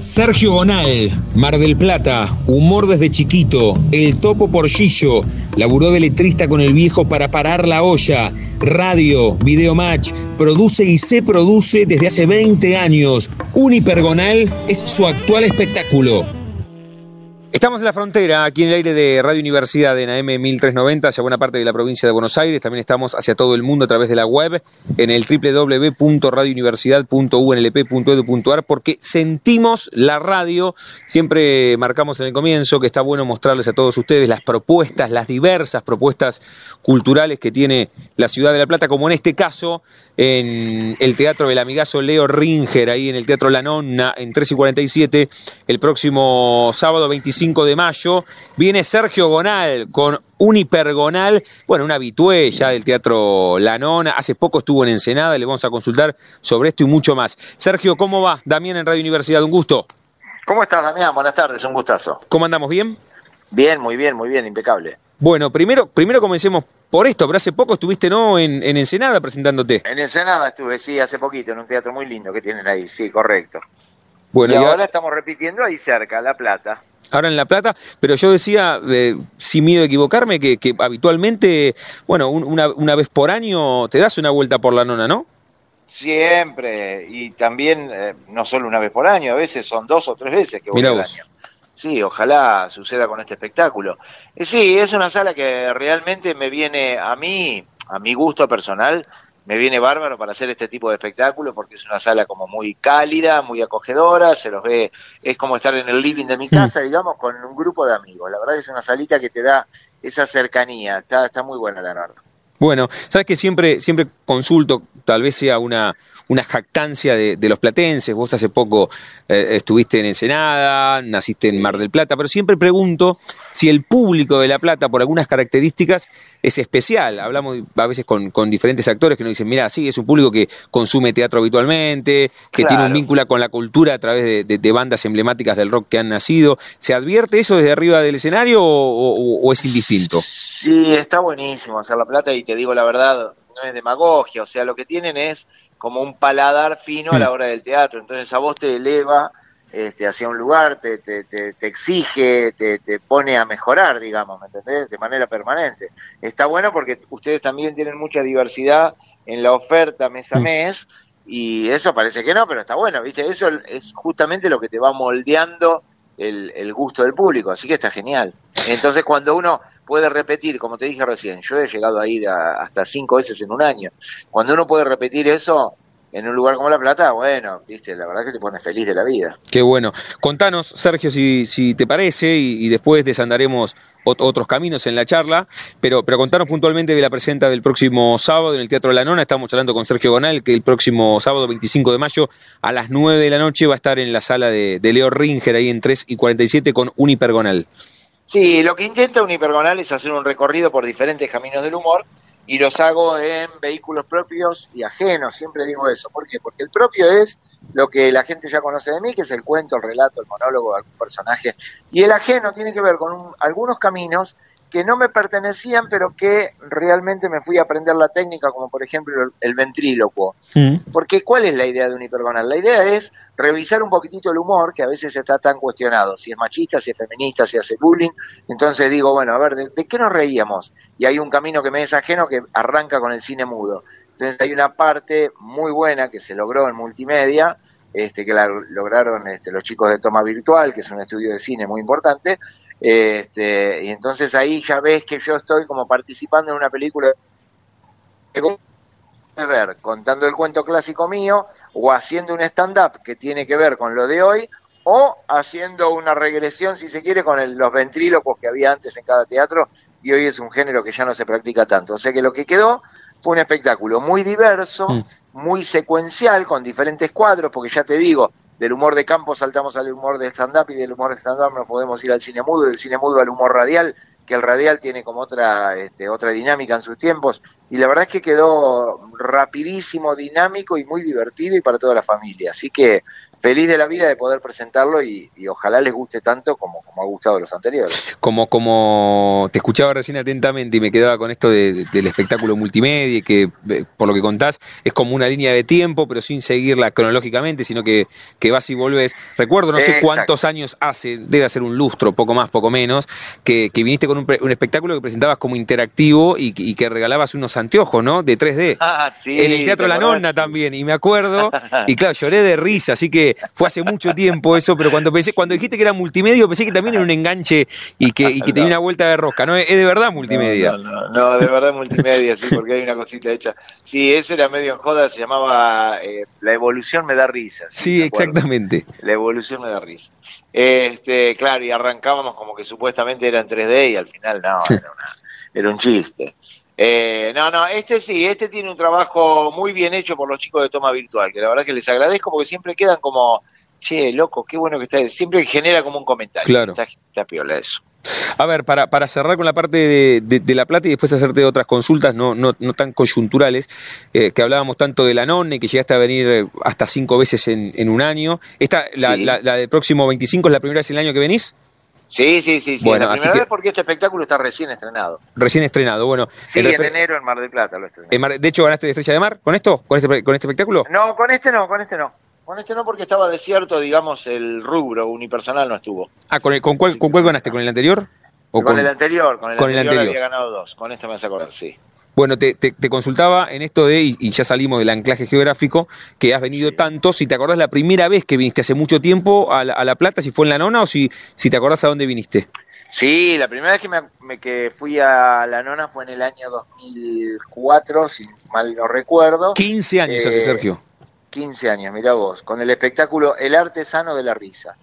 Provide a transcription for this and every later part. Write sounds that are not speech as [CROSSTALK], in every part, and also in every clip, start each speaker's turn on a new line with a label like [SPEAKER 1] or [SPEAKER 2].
[SPEAKER 1] Sergio Gonal, Mar del Plata, humor desde chiquito, el topo porcillo, laburó de letrista con el viejo para parar la olla, radio, video match, produce y se produce desde hace 20 años. Un hipergonal es su actual espectáculo. Estamos en la frontera, aquí en el aire de Radio Universidad en AM 1390, hacia buena parte de la provincia de Buenos Aires. También estamos hacia todo el mundo a través de la web en el www.radiouniversidad.unlp.edu.ar porque sentimos la radio. Siempre marcamos en el comienzo que está bueno mostrarles a todos ustedes las propuestas, las diversas propuestas culturales que tiene la ciudad de La Plata, como en este caso en el Teatro del Amigazo Leo Ringer, ahí en el Teatro La Nonna, en 3 y 47, el próximo sábado 25 de mayo, viene Sergio Gonal con un hipergonal, bueno, un habitué ya del Teatro Lanona, hace poco estuvo en Ensenada, le vamos a consultar sobre esto y mucho más. Sergio, ¿cómo va? Damián en Radio Universidad, un gusto.
[SPEAKER 2] ¿Cómo estás, Damián? Buenas tardes, un gustazo.
[SPEAKER 3] ¿Cómo andamos? ¿Bien?
[SPEAKER 2] Bien, muy bien, muy bien, impecable.
[SPEAKER 3] Bueno, primero, primero comencemos por esto, pero hace poco estuviste, ¿no?, en, en Ensenada presentándote.
[SPEAKER 2] En Ensenada estuve, sí, hace poquito, en un teatro muy lindo que tienen ahí, sí, correcto. Bueno, y, ahora estamos repitiendo ahí cerca, La Plata
[SPEAKER 3] ahora en La Plata, pero yo decía, eh, sin miedo a equivocarme, que, habitualmente, bueno, una, una, vez por año te das una vuelta por la nona, ¿no?
[SPEAKER 2] Siempre, y también eh, no solo una vez por año, a veces son dos o tres veces que voy al año. Sí, ojalá suceda con este espectáculo. Eh, sí, es una sala que realmente me viene a mí, a mi gusto personal, me viene bárbaro para hacer este tipo de espectáculo porque es una sala como muy cálida, muy acogedora, se los ve, es como estar en el living de mi casa, digamos, con un grupo de amigos. La verdad es una salita que te da esa cercanía, está, está muy buena la verdad.
[SPEAKER 3] Bueno, sabes que siempre, siempre consulto, tal vez sea una, una jactancia de, los platenses, vos hace poco eh, estuviste en Ensenada, naciste en Mar del Plata, pero siempre pregunto si el público de La Plata, por algunas características, es especial. Hablamos a veces con, diferentes actores que nos dicen, mira, sí, es un público que consume teatro habitualmente, que tiene un vínculo con la cultura a través de, bandas emblemáticas del rock que han nacido. ¿Se advierte eso desde arriba del escenario o, es indistinto?
[SPEAKER 2] Sí, está buenísimo hacer La Plata y te digo la verdad, no es demagogia, o sea, lo que tienen es como un paladar fino a la hora del teatro, entonces a vos te eleva este, hacia un lugar, te, te, te, exige, te, te, pone a mejorar, digamos, ¿me entendés? De manera permanente. Está bueno porque ustedes también tienen mucha diversidad en la oferta mes a mes y eso parece que no, pero está bueno, ¿viste? Eso es justamente lo que te va moldeando el, el gusto del público, así que está genial. Entonces cuando uno puede repetir, como te dije recién, yo he llegado a ir hasta cinco veces en un año, cuando uno puede repetir eso, en un lugar como La Plata, bueno, viste, la verdad es que te pone feliz de la vida.
[SPEAKER 3] Qué bueno. Contanos, Sergio, si, si te parece, y, después desandaremos otros caminos en la charla, pero, pero contanos puntualmente de la presenta del próximo sábado en el Teatro de la Nona. Estamos hablando con Sergio Gonal, que el próximo sábado 25 de mayo a las 9 de la noche va a estar en la sala de, Leo Ringer, ahí en 3 y 47 con un hipergonal.
[SPEAKER 2] Sí, lo que intenta un hipergonal es hacer un recorrido por diferentes caminos del humor y los hago en vehículos propios y ajenos, siempre digo eso. ¿Por qué? Porque el propio es lo que la gente ya conoce de mí, que es el cuento, el relato, el monólogo de algún personaje, y el ajeno tiene que ver con algunos caminos que no me pertenecían, pero que realmente me fui a aprender la técnica, como por ejemplo el, ventrílocuo. Mm. Porque ¿cuál es la idea de un hipergonal? La idea es revisar un poquitito el humor, que a veces está tan cuestionado, si es machista, si es feminista, si hace bullying. Entonces digo, bueno, a ver, ¿de, qué nos reíamos? Y hay un camino que me es ajeno que arranca con el cine mudo. Entonces hay una parte muy buena que se logró en multimedia, este, que la lograron este, los chicos de Toma Virtual, que es un estudio de cine muy importante, este, y entonces ahí ya ves que yo estoy como participando en una película que ver contando el cuento clásico mío o haciendo un stand-up que tiene que ver con lo de hoy o haciendo una regresión, si se quiere, con los ventrílocos que había antes en cada teatro y hoy es un género que ya no se practica tanto. O sea que lo que quedó fue un espectáculo muy diverso, mm. muy secuencial, con diferentes cuadros, porque ya te digo, del humor de campo saltamos al humor de stand-up y del humor de stand-up nos podemos ir al cine mudo, del cine mudo al humor radial, que el radial tiene como otra, este, otra dinámica en sus tiempos, y la verdad es que quedó rapidísimo, dinámico y muy divertido y para toda la familia. Así que feliz de la vida de poder presentarlo y, ojalá les guste tanto como, como, ha gustado los anteriores.
[SPEAKER 1] Como, como te escuchaba recién atentamente y me quedaba con esto del espectáculo multimedia, que eh, por lo que contás es como una línea de tiempo, pero sin seguirla cronológicamente, sino que, que vas y volvés. Recuerdo, no sé cuántos años hace, debe ser un lustro, poco más, poco menos, que, viniste con un, espectáculo que presentabas como interactivo y, que regalabas unos anteojos, ¿no? De 3D.
[SPEAKER 2] Ah, sí,
[SPEAKER 1] en el Teatro La Nonna también, y me acuerdo, y claro, lloré de risa, así que fue hace mucho tiempo eso, pero cuando pensé, cuando dijiste que era multimedia, pensé que también era un enganche y que, tenía una vuelta de rosca, ¿no? Es de verdad multimedia.
[SPEAKER 2] No, no, de verdad multimedia, sí, porque hay una cosita hecha. Sí, eso era medio en joda, se llamaba eh, La evolución me da risa.
[SPEAKER 1] Sí, exactamente.
[SPEAKER 2] La evolución me da risa. Este, claro, y arrancábamos como que supuestamente era en 3D y al final no, era, era un chiste. Eh, no, no, este sí, este tiene un trabajo muy bien hecho por los chicos de toma virtual, que la verdad que les agradezco porque siempre quedan como, che, loco, qué bueno que está, siempre genera como un comentario.
[SPEAKER 1] Claro.
[SPEAKER 2] Está, piola eso.
[SPEAKER 1] A ver, para, para cerrar con la parte de, La Plata y después hacerte otras consultas no, no, no tan coyunturales, eh, que hablábamos tanto de la NONE, que llegaste a venir hasta cinco veces en, en un año. Esta, la, la, la del próximo 25 es la primera vez en el año que venís?
[SPEAKER 2] Sí, sí, sí, sí. Bueno, la primera vez porque este espectáculo está recién estrenado.
[SPEAKER 1] Recién estrenado, bueno.
[SPEAKER 2] Sí, en enero en Mar del Plata lo estrené.
[SPEAKER 1] de hecho, ¿ganaste de Estrella de Mar con esto? ¿Con este, ¿Con este espectáculo?
[SPEAKER 2] No, con este no, con este no. Con este no porque estaba desierto, digamos, el rubro unipersonal no estuvo.
[SPEAKER 1] Ah, ¿con, con, cuál, ¿con cuál ganaste? ¿Con el anterior?
[SPEAKER 2] ¿O con, el anterior, con el anterior, anterior había ganado dos. Con este me vas a acordar, sí.
[SPEAKER 1] Bueno, te, consultaba en esto de, y, ya salimos del anclaje geográfico, que has venido tanto, si te acordás la primera vez que viniste hace mucho tiempo a La, Plata, si fue en La Nona o si, si te acordás a dónde viniste.
[SPEAKER 2] Sí, la primera vez que, me, que fui a La Nona fue en el año 2004, si mal no recuerdo.
[SPEAKER 1] 15 años hace, eh, Sergio.
[SPEAKER 2] 15 años, mira vos, con el espectáculo El Artesano de la Risa.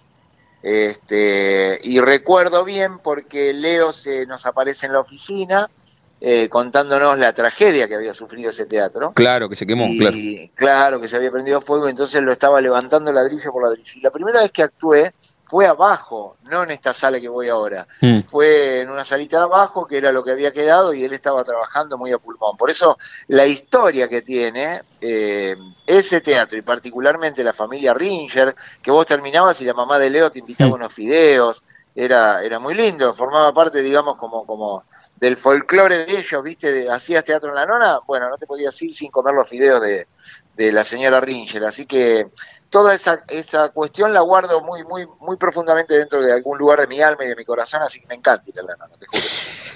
[SPEAKER 2] Este, y recuerdo bien porque Leo se nos aparece en la oficina eh, contándonos la tragedia que había sufrido ese teatro.
[SPEAKER 1] Claro, que se quemó, claro.
[SPEAKER 2] Claro, que se había prendido fuego, entonces lo estaba levantando ladrillo por ladrillo. Y la primera vez que actué fue abajo, no en esta sala que voy ahora. Mm. Fue en una salita de abajo, que era lo que había quedado, y él estaba trabajando muy a pulmón. Por eso la historia que tiene eh, ese teatro, y particularmente la familia Ringer, que vos terminabas y la mamá de Leo te invitaba mm. unos fideos, era, era muy lindo, formaba parte, digamos, como, como del folclore de ellos, ¿viste? Hacías teatro en la nona, bueno, no te podías ir sin comer los fideos de, de la señora Ringer, así que toda esa, esa cuestión la guardo muy, muy, muy profundamente dentro de algún lugar de mi alma y de mi corazón, así que me encanta la nona, te juro.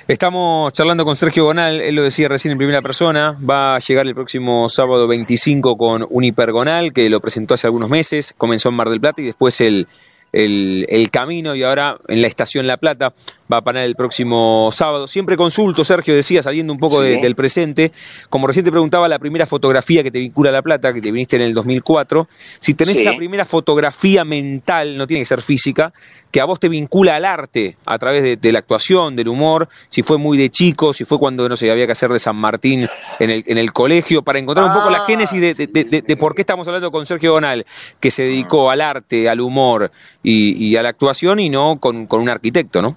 [SPEAKER 1] Estamos charlando con Sergio Gonal, él lo decía recién en primera persona, va a llegar el próximo sábado 25 con un hipergonal que lo presentó hace algunos meses, comenzó en Mar del Plata y después el el, camino y ahora en la estación La Plata va a parar el próximo sábado. Siempre consulto, Sergio, decía, saliendo un poco del presente, como recién te preguntaba, la primera fotografía que te vincula a La Plata, que te viniste en el 2004, si tenés esa primera fotografía mental, no tiene que ser física, que a vos te vincula al arte a través de, la actuación, del humor, si fue muy de chico, si fue cuando, no sé, había que hacer de San Martín en el, en el colegio, para encontrar un poco la ah, génesis de, de, por qué estamos hablando con Sergio Donal, que se dedicó al arte, al humor y, a la actuación y no con, un arquitecto, ¿no?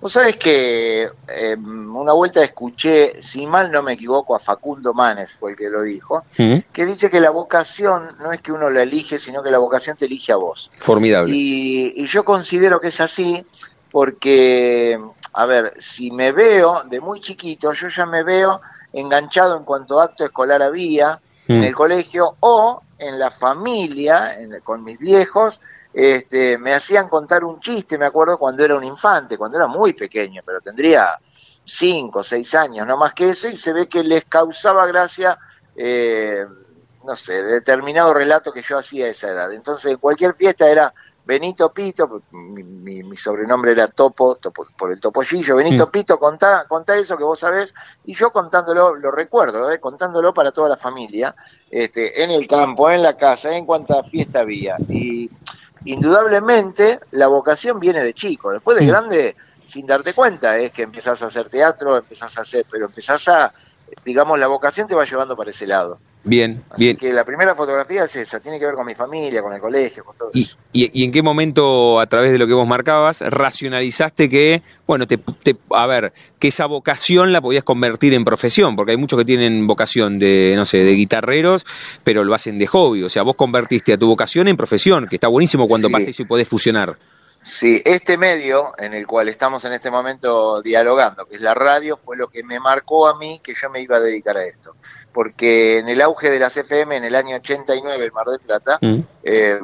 [SPEAKER 2] Vos sabés que em, una vuelta escuché, si mal no me equivoco, a Facundo Manes fue el que lo dijo, que dice que la vocación no es que uno la elige, sino que la vocación te elige a vos.
[SPEAKER 1] Formidable.
[SPEAKER 2] Y, y yo considero que es así porque, a ver, si me veo de muy chiquito, yo ya me veo enganchado en cuanto acto escolar había en el colegio o en la familia, con mis viejos, este, me hacían contar un chiste, me acuerdo cuando era un infante, cuando era muy pequeño, pero tendría cinco, seis años, no más que eso, y se ve que les causaba gracia, eh, no sé, determinado relato que yo hacía a esa edad. Entonces, en cualquier fiesta era Benito Pito, mi, sobrenombre era Topo, por el topollillo, Benito. Pito, contá, contá eso que vos sabés, y yo contándolo, lo recuerdo, eh, contándolo para toda la familia, este, en el campo, en la casa, en cuánta fiesta había. Y indudablemente la vocación viene de chico, después de grande, sin darte cuenta, es que empezás a hacer teatro, empezás a hacer, pero empezás a, digamos, la vocación te va llevando para ese lado.
[SPEAKER 1] Bien,
[SPEAKER 2] Así
[SPEAKER 1] bien.
[SPEAKER 2] que la primera fotografía es esa, tiene que ver con mi familia, con el colegio, con todo
[SPEAKER 1] ¿Y,
[SPEAKER 2] eso.
[SPEAKER 1] y, y en qué momento, a través de lo que vos marcabas, racionalizaste que, bueno, te, te- a ver, que esa vocación la podías convertir en profesión? Porque hay muchos que tienen vocación de, no sé, de guitarreros, pero lo hacen de hobby. O sea, vos convertiste a tu vocación en profesión, que está buenísimo cuando
[SPEAKER 2] Sí.
[SPEAKER 1] pasa eso y podés fusionar.
[SPEAKER 2] Sí, este medio en el cual estamos en este momento dialogando, que es la radio, fue lo que me marcó a mí que yo me iba a dedicar a esto. Porque en el auge de las FM, en el año 89, en Mar del Plata,
[SPEAKER 1] Mm.
[SPEAKER 2] eh,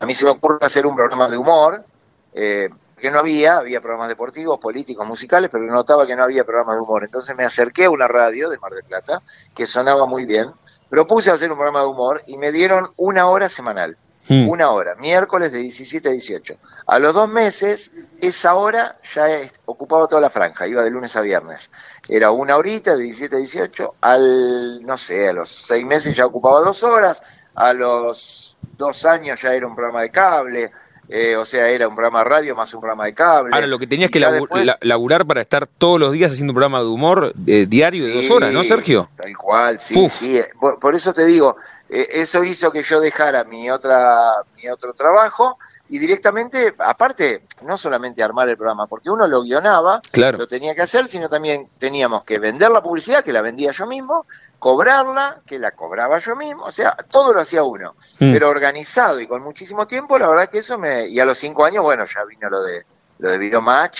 [SPEAKER 2] a mí se me ocurre hacer un programa de humor, eh, que no había, había programas deportivos, políticos, musicales, pero notaba que no había programas de humor. Entonces me acerqué a una radio de Mar del Plata, que sonaba muy bien, propuse hacer un programa de humor y me dieron una hora semanal.
[SPEAKER 1] Mm.
[SPEAKER 2] Una hora, miércoles de 17 a 18. A los dos meses, esa hora ya es- ocupaba toda la franja, iba de lunes a viernes. Era una horita de 17 a 18, al, no sé, a los seis meses ya ocupaba dos horas, a los dos años ya era un programa de cable, eh, o sea, era un programa de radio más un programa de cable.
[SPEAKER 1] Ahora, lo que tenías que
[SPEAKER 2] después-
[SPEAKER 1] laburar para estar todos los días haciendo un programa de humor eh, diario de dos horas, ¿no, Sergio?
[SPEAKER 2] Tal cual, sí,
[SPEAKER 1] Uf.
[SPEAKER 2] sí. Por, por eso te digo, eh, eso hizo que yo dejara mi otra mi otro trabajo y directamente, aparte, no solamente armar el programa, porque uno lo guionaba,
[SPEAKER 1] Claro.
[SPEAKER 2] lo tenía que hacer, sino también teníamos que vender la publicidad, que la vendía yo mismo, cobrarla, que la cobraba yo mismo, o sea, todo lo hacía uno,
[SPEAKER 1] Mm.
[SPEAKER 2] pero organizado y con muchísimo tiempo, la verdad que eso me... Y a los cinco años, bueno, ya vino lo de lo de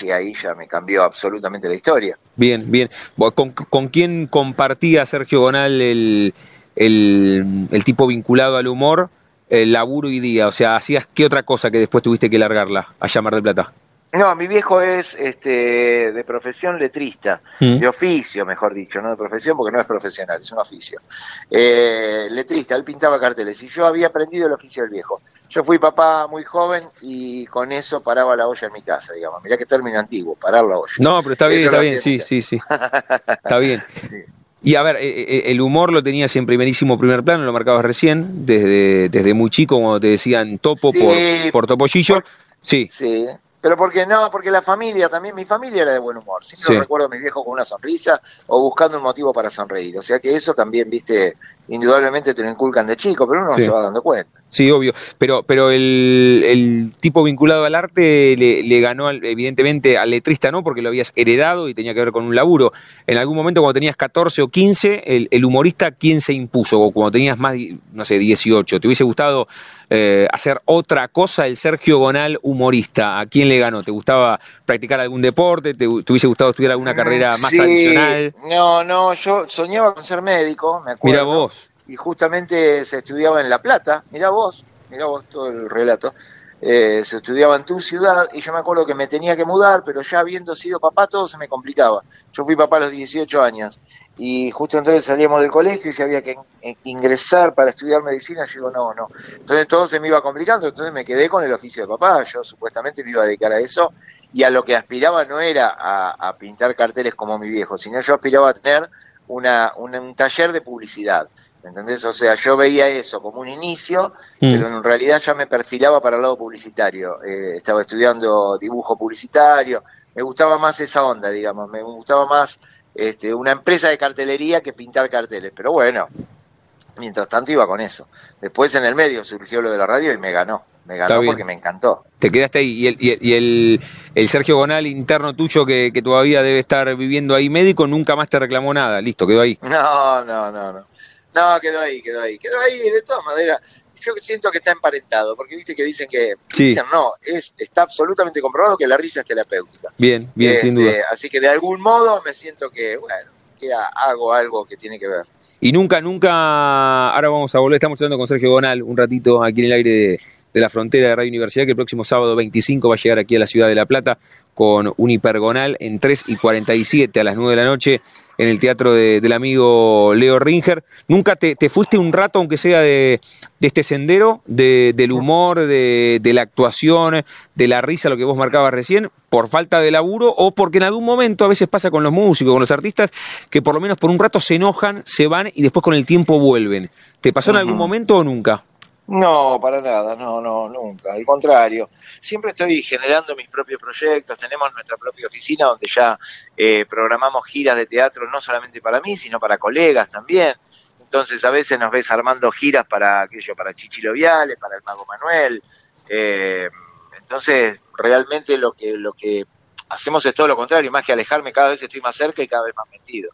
[SPEAKER 2] y ahí ya me cambió absolutamente la historia.
[SPEAKER 1] Bien, bien. ¿Con, con quién compartía Sergio Gonal el, el, el tipo vinculado al humor, el laburo y día? O sea, ¿hacías qué otra cosa que después tuviste que largarla a llamar de plata?
[SPEAKER 2] No, mi viejo es este, de profesión letrista,
[SPEAKER 1] Mm.
[SPEAKER 2] de oficio, mejor dicho, no de profesión porque no es profesional, es un oficio. Eh, letrista, él pintaba carteles y yo había aprendido el oficio del viejo. Yo fui papá muy joven y con eso paraba la olla en mi casa, digamos. Mirá qué término antiguo, parar la olla.
[SPEAKER 1] No, pero está bien,
[SPEAKER 2] Eso [LAUGHS]
[SPEAKER 1] está bien, sí, sí, sí. Está bien.
[SPEAKER 2] Sí.
[SPEAKER 1] Y a ver, eh, eh, el humor lo tenías en primerísimo primer plano, lo marcabas recién, desde, desde muy chico, cuando te decían topo
[SPEAKER 2] Sí,
[SPEAKER 1] por, por topollillo.
[SPEAKER 2] por-
[SPEAKER 1] Sí,
[SPEAKER 2] Sí, pero porque no, porque la familia también, mi familia era de buen humor. Siempre
[SPEAKER 1] Sí.
[SPEAKER 2] recuerdo a mi viejo con una sonrisa o buscando un motivo para sonreír. O sea que eso también, viste, indudablemente te lo inculcan de chico, pero uno
[SPEAKER 1] Sí.
[SPEAKER 2] no se va dando cuenta.
[SPEAKER 1] Sí, obvio. Pero, pero el, el tipo vinculado al arte le, le ganó, al- evidentemente, al letrista no, porque lo habías heredado y tenía que ver con un laburo. En algún momento, cuando tenías 14 o 15, el, el humorista, ¿quién se impuso? O cuando tenías más, no sé, 18, ¿te hubiese gustado eh, hacer otra cosa? El Sergio Gonal humorista, ¿a quién le ganó? ¿Te gustaba practicar algún deporte? ¿Te, te hubiese gustado estudiar alguna carrera más
[SPEAKER 2] Sí,
[SPEAKER 1] tradicional?
[SPEAKER 2] No, no, yo soñaba con ser médico, me acuerdo.
[SPEAKER 1] Mira vos.
[SPEAKER 2] Y justamente se estudiaba en La Plata, mira vos, mira vos todo el relato. Eh, se estudiaba en tu ciudad y yo me acuerdo que me tenía que mudar, pero ya habiendo sido papá todo se me complicaba. Yo fui papá a los 18 años y justo entonces salíamos del colegio y ya había que in- ingresar para estudiar medicina. Yo digo, no, no. Entonces todo se me iba complicando, entonces me quedé con el oficio de papá. Yo supuestamente me iba a dedicar a eso y a lo que aspiraba no era a, pintar carteles como mi viejo, sino yo aspiraba a tener una- un taller de publicidad. ¿Entendés? O sea, yo veía eso como un inicio,
[SPEAKER 1] Mm.
[SPEAKER 2] pero en realidad ya me perfilaba para el lado publicitario. Eh, estaba estudiando dibujo publicitario, me gustaba más esa onda, digamos, me gustaba más este, una empresa de cartelería que pintar carteles. Pero bueno, mientras tanto iba con eso. Después en el medio surgió lo de la radio y me ganó. Me ganó porque me encantó.
[SPEAKER 1] Te quedaste ahí. Y el, y el, y el- el Sergio Gonal interno tuyo que, que todavía debe estar viviendo ahí médico nunca más te reclamó nada. Listo, quedó ahí.
[SPEAKER 2] No, no, no, no. No, quedó ahí, quedó ahí. Quedó ahí de todas maneras. Yo siento que está emparentado, porque viste que dicen que...
[SPEAKER 1] Sí.
[SPEAKER 2] Dicen, no, es, está absolutamente comprobado que la risa es terapéutica.
[SPEAKER 1] Bien, bien, sin
[SPEAKER 2] Este,
[SPEAKER 1] duda.
[SPEAKER 2] Así que de algún modo me siento que, bueno, que ha- hago algo que tiene que ver.
[SPEAKER 1] Y nunca, nunca, ahora vamos a volver, estamos hablando con Sergio Gonal un ratito aquí en el aire de, de la frontera de Radio Universidad, que el próximo sábado 25 va a llegar aquí a la ciudad de La Plata con un hipergonal en 3 y 47 a las 9 de la noche en el teatro de- del amigo Leo Ringer. ¿Nunca te, te fuiste un rato, aunque sea de, de este sendero, de- del humor, de, la actuación, de la risa, lo que vos marcabas recién, por falta de laburo o porque en algún momento a veces pasa con los músicos, con los artistas, que por lo menos por un rato se enojan, se van y después con el tiempo vuelven? ¿Te pasó en algún momento o nunca?
[SPEAKER 2] No, para nada, no, no, nunca. Al contrario, siempre estoy generando mis propios proyectos. Tenemos nuestra propia oficina donde ya eh, programamos giras de teatro, no solamente para mí, sino para colegas también. Entonces a veces nos ves armando giras para aquello, para Chichilo Viale, para el Mago Manuel. Eh, entonces realmente lo que, lo que hacemos es todo lo contrario, más que alejarme, cada vez estoy más cerca y cada vez más metido.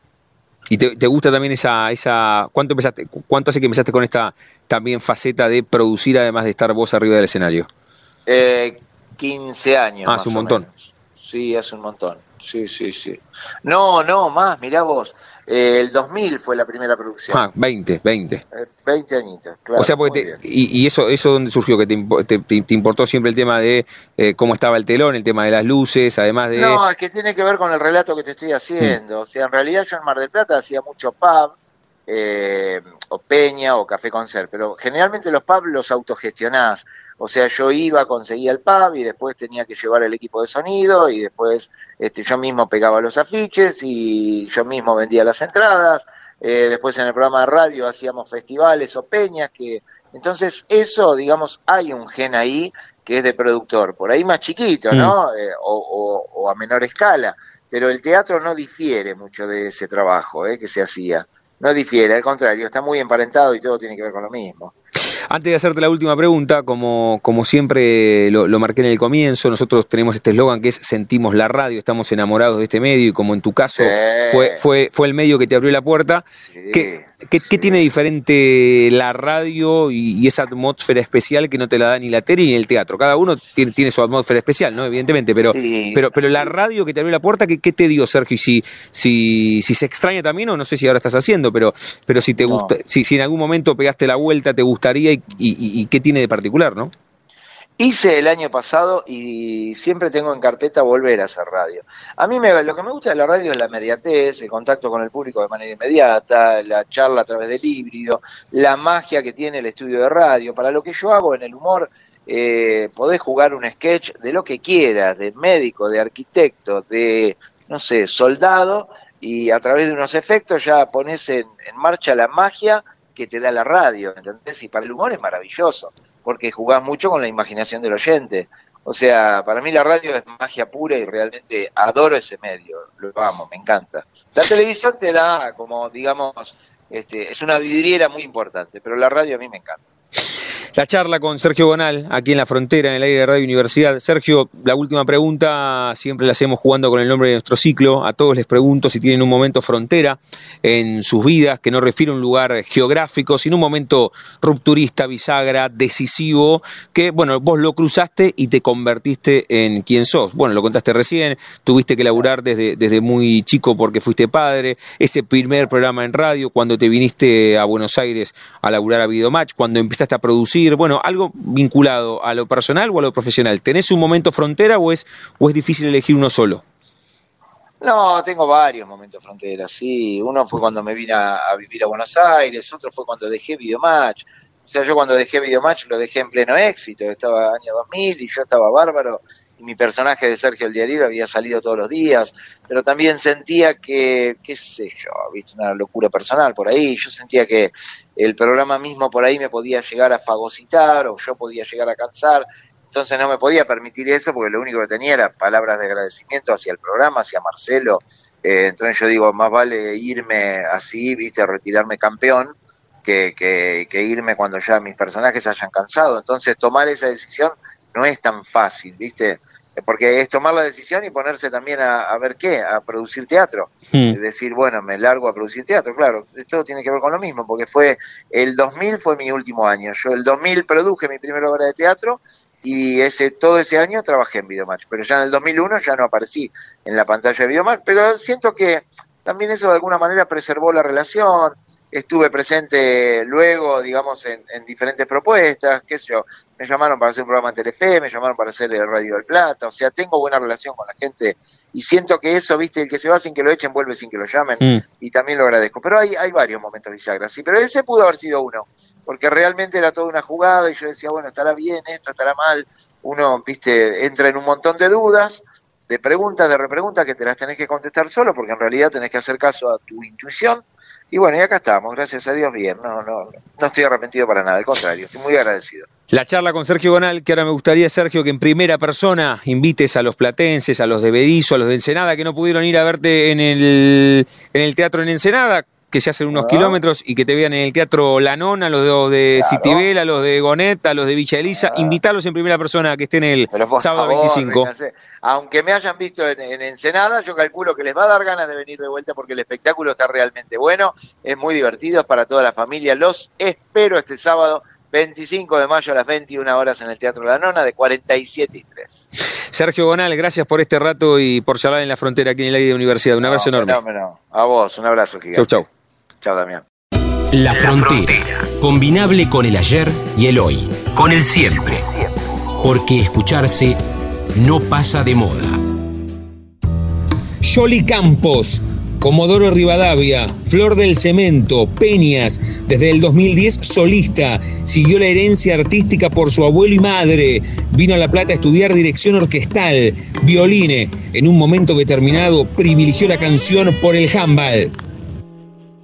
[SPEAKER 1] ¿Y te, gusta también esa, esa cuánto empezaste, cuánto hace que empezaste con esta también faceta de producir además de estar vos arriba del escenario?
[SPEAKER 2] Eh, 15 años.
[SPEAKER 1] Ah, hace un montón.
[SPEAKER 2] Sí, hace un montón. Sí, sí, sí. No, no, más, mirá vos. Eh, el 2000 fue la primera producción.
[SPEAKER 1] Ah, 20, 20.
[SPEAKER 2] 20 añitos, claro.
[SPEAKER 1] O sea, porque y, y, eso, eso dónde surgió? ¿Que te, te, importó siempre el tema de eh, cómo estaba el telón, el tema de las luces, además de...?
[SPEAKER 2] No, es que tiene que ver con el relato que te estoy haciendo. Mm. O sea, en realidad yo en Mar del Plata hacía mucho pub, eh, o peña o café con ser, pero generalmente los pubs los autogestionás, o sea, yo iba, conseguía el pub y después tenía que llevar el equipo de sonido y después este, yo mismo pegaba los afiches y yo mismo vendía las entradas, eh, después en el programa de radio hacíamos festivales o peñas, que entonces eso, digamos, hay un gen ahí que es de productor, por ahí más chiquito, ¿no? Mm. Eh, o, o, a menor escala, pero el teatro no difiere mucho de ese trabajo eh, que se hacía no difiere, al contrario, está muy emparentado y todo tiene que ver con lo mismo.
[SPEAKER 1] Antes de hacerte la última pregunta, como, como siempre lo, marqué en el comienzo, nosotros tenemos este eslogan que es sentimos la radio, estamos enamorados de este medio y como en tu caso fue, fue, fue el medio que te abrió la puerta. ¿Qué, qué, tiene diferente la radio y, esa atmósfera especial que no te la da ni la tele ni el teatro? Cada uno tiene, tiene su atmósfera especial, ¿no? Evidentemente, pero, pero, pero la radio que te abrió la puerta, ¿qué, te dio, Sergio? Y si, si, si se extraña también, o no sé si ahora estás haciendo, pero, pero si te gusta, si, si en algún momento pegaste la vuelta, te gustaría y, qué tiene de particular, ¿no?
[SPEAKER 2] Hice el año pasado y siempre tengo en carpeta volver a hacer radio. A mí me, lo que me gusta de la radio es la inmediatez, el contacto con el público de manera inmediata, la charla a través del híbrido, la magia que tiene el estudio de radio. Para lo que yo hago en el humor, eh, podés jugar un sketch de lo que quieras, de médico, de arquitecto, de, no sé, soldado, y a través de unos efectos ya pones en marcha la magia que te da la radio, ¿entendés? Y para el humor es maravilloso, porque jugás mucho con la imaginación del oyente. O sea, para mí la radio es magia pura y realmente adoro ese medio, lo amo, me encanta. La televisión te da como, digamos, este, es una vidriera muy importante, pero la radio a mí me encanta. [LAUGHS]
[SPEAKER 1] La charla con Sergio Bonal, aquí en la frontera, en el aire de Radio Universidad. Sergio, la última pregunta siempre la hacemos jugando con el nombre de nuestro ciclo. A todos les pregunto si tienen un momento frontera en sus vidas, que no refiere a un lugar geográfico, sino un momento rupturista, bisagra, decisivo, que, bueno, vos lo cruzaste y te convertiste en quien sos. Bueno, lo contaste recién, tuviste que laburar desde, desde muy chico porque fuiste padre, ese primer programa en radio, cuando te viniste a Buenos Aires a laburar a Videomatch, cuando empezaste a producir bueno, algo vinculado a lo personal o a lo profesional. ¿Tenés un momento frontera o es, o es difícil elegir uno solo?
[SPEAKER 2] No, tengo varios momentos frontera, sí. Uno fue cuando me vine a, vivir a Buenos Aires, otro fue cuando dejé Videomatch. O sea, yo cuando dejé Videomatch lo dejé en pleno éxito, estaba año 2000 y yo estaba bárbaro y mi personaje de Sergio el Diario había salido todos los días, pero también sentía que, qué sé yo, viste, una locura personal por ahí, yo sentía que el programa mismo por ahí me podía llegar a fagocitar o yo podía llegar a cansar, entonces no me podía permitir eso porque lo único que tenía era palabras de agradecimiento hacia el programa, hacia Marcelo, eh, entonces yo digo, más vale irme así, viste, retirarme campeón, que, que, que irme cuando ya mis personajes hayan cansado, entonces tomar esa decisión no es tan fácil, ¿viste? Porque es tomar la decisión y ponerse también a, ver qué, a producir teatro. Hmm. Es decir, bueno, me largo a producir teatro, claro, esto tiene que ver con lo mismo, porque fue, el 2000 fue mi último año. Yo el 2000 produje mi primera obra de teatro y ese todo ese año trabajé en Videomatch, pero ya en el 2001 ya no aparecí en la pantalla de Videomatch, pero siento que también eso de alguna manera preservó la relación, estuve presente luego, digamos, en, diferentes propuestas, qué sé yo, me llamaron para hacer un programa en Telefe, me llamaron para hacer el Radio del Plata, o sea, tengo buena relación con la gente y siento que eso, viste, el que se va sin que lo echen vuelve sin que lo llamen mm. y también lo agradezco. Pero hay, hay varios momentos bisagras, sí, pero ese pudo haber sido uno, porque realmente era toda una jugada y yo decía, bueno, estará bien esto, estará mal, uno, viste, entra en un montón de dudas, de preguntas, de repreguntas que te las tenés que contestar solo, porque en realidad tenés que hacer caso a tu intuición y bueno, y acá estamos, gracias a Dios, bien. No, no, no estoy arrepentido para nada, al contrario, estoy muy agradecido.
[SPEAKER 1] La charla con Sergio Gonal, que ahora me gustaría, Sergio, que en primera persona invites a los platenses, a los de Berizo, a los de Ensenada, que no pudieron ir a verte en el, en el teatro en Ensenada, que se hacen unos kilómetros y que te vean en el Teatro Lanón, a los de, Citibel, a los de Gonet, a los de Villa Elisa, invitarlos en primera persona a que estén el sábado 25.
[SPEAKER 2] Aunque me hayan visto en, en, Ensenada, yo calculo que les va a dar ganas de venir de vuelta porque el espectáculo está realmente bueno, es muy divertido, es para toda la familia. Los espero este sábado 25 de mayo a las 21 horas en el Teatro La Nona de 47 y 3.
[SPEAKER 1] Sergio Gonal, gracias por este rato y por charlar en la frontera aquí en el aire de universidad. Un abrazo enorme.
[SPEAKER 2] A vos, un abrazo gigante.
[SPEAKER 1] Chau,
[SPEAKER 2] chau. Damián.
[SPEAKER 3] La frontera, combinable con el ayer y el hoy, con el siempre. Porque escucharse no pasa de moda.
[SPEAKER 1] Jolly Campos Comodoro Rivadavia, Flor del Cemento, Peñas, desde el 2010 solista, siguió la herencia artística por su abuelo y madre, vino a La Plata a estudiar dirección orquestal, violine, en un momento determinado privilegió la canción por el handball.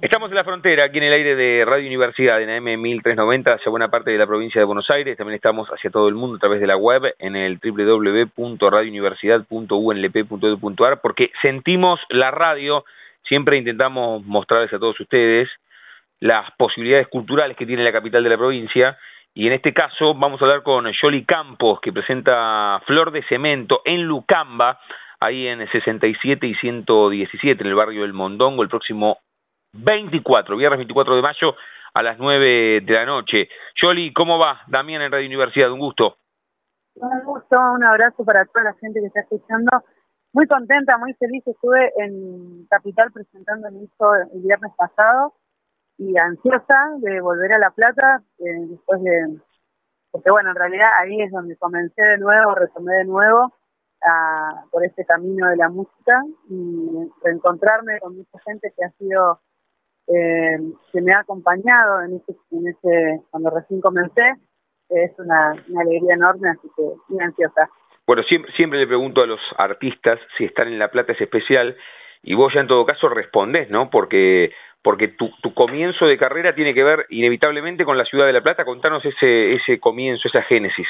[SPEAKER 1] Estamos en la frontera, aquí en el aire de Radio Universidad, en AM 1390, hacia buena parte de la provincia de Buenos Aires. También estamos hacia todo el mundo a través de la web en el www.radiouniversidad.unlp.edu.ar, porque sentimos la radio Siempre intentamos mostrarles a todos ustedes las posibilidades culturales que tiene la capital de la provincia y en este caso vamos a hablar con Yoli Campos que presenta Flor de Cemento en Lucamba, ahí en 67 y 117 en el barrio del Mondongo el próximo 24, viernes 24 de mayo a las 9 de la noche. Yoli, ¿cómo va? Damián en Radio Universidad, un gusto.
[SPEAKER 4] Un gusto, un abrazo para toda la gente que está escuchando muy contenta, muy feliz. Estuve en Capital presentando mi hijo el viernes pasado y ansiosa de volver a La Plata eh, después de... Porque bueno, en realidad ahí es donde comencé de nuevo, retomé de nuevo a, por este camino de la música y reencontrarme con mucha gente que ha sido, eh, que me ha acompañado en ese, en ese cuando recién comencé. Es una, una alegría enorme, así que muy ansiosa.
[SPEAKER 1] Bueno, siempre, siempre le pregunto a los artistas si están en La Plata es especial y vos ya en todo caso respondés, ¿no? Porque porque tu, tu comienzo de carrera tiene que ver inevitablemente con la ciudad de La Plata. Contanos ese, ese comienzo, esa génesis.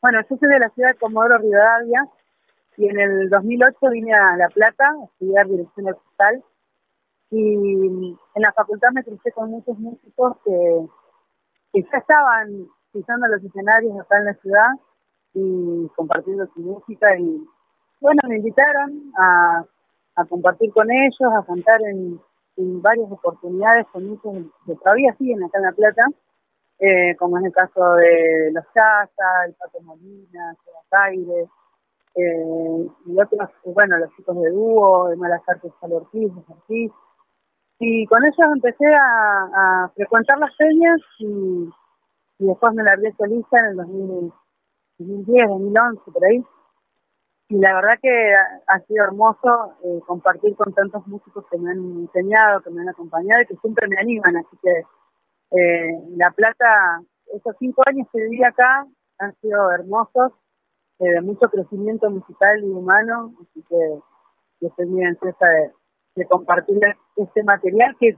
[SPEAKER 4] Bueno, yo soy de la ciudad de Comodoro Rivadavia y en el 2008 vine a La Plata a estudiar dirección orquestal y en la facultad me crucé con muchos músicos que, ya estaban pisando los escenarios acá en la ciudad y compartiendo su música y bueno, me invitaron a, a compartir con ellos, a cantar en, varias oportunidades con muchos que todavía siguen acá en La Plata, eh, como es el caso de Los Chaza, el Pato Molina, Aires, eh, y otros, bueno, los chicos de dúo, de Malas Artes Sal Ortiz, Ortiz. Y con ellos empecé a, frecuentar las peñas y, después me largué solista en el 2000 2010, 2011, por ahí. Y la verdad que ha, sido hermoso eh, compartir con tantos músicos que me han enseñado, que me han acompañado y que siempre me animan. Así que eh, La Plata, esos cinco años que viví acá han sido hermosos, eh, de mucho crecimiento musical y humano. Así que yo estoy muy ansiosa de, compartir este material que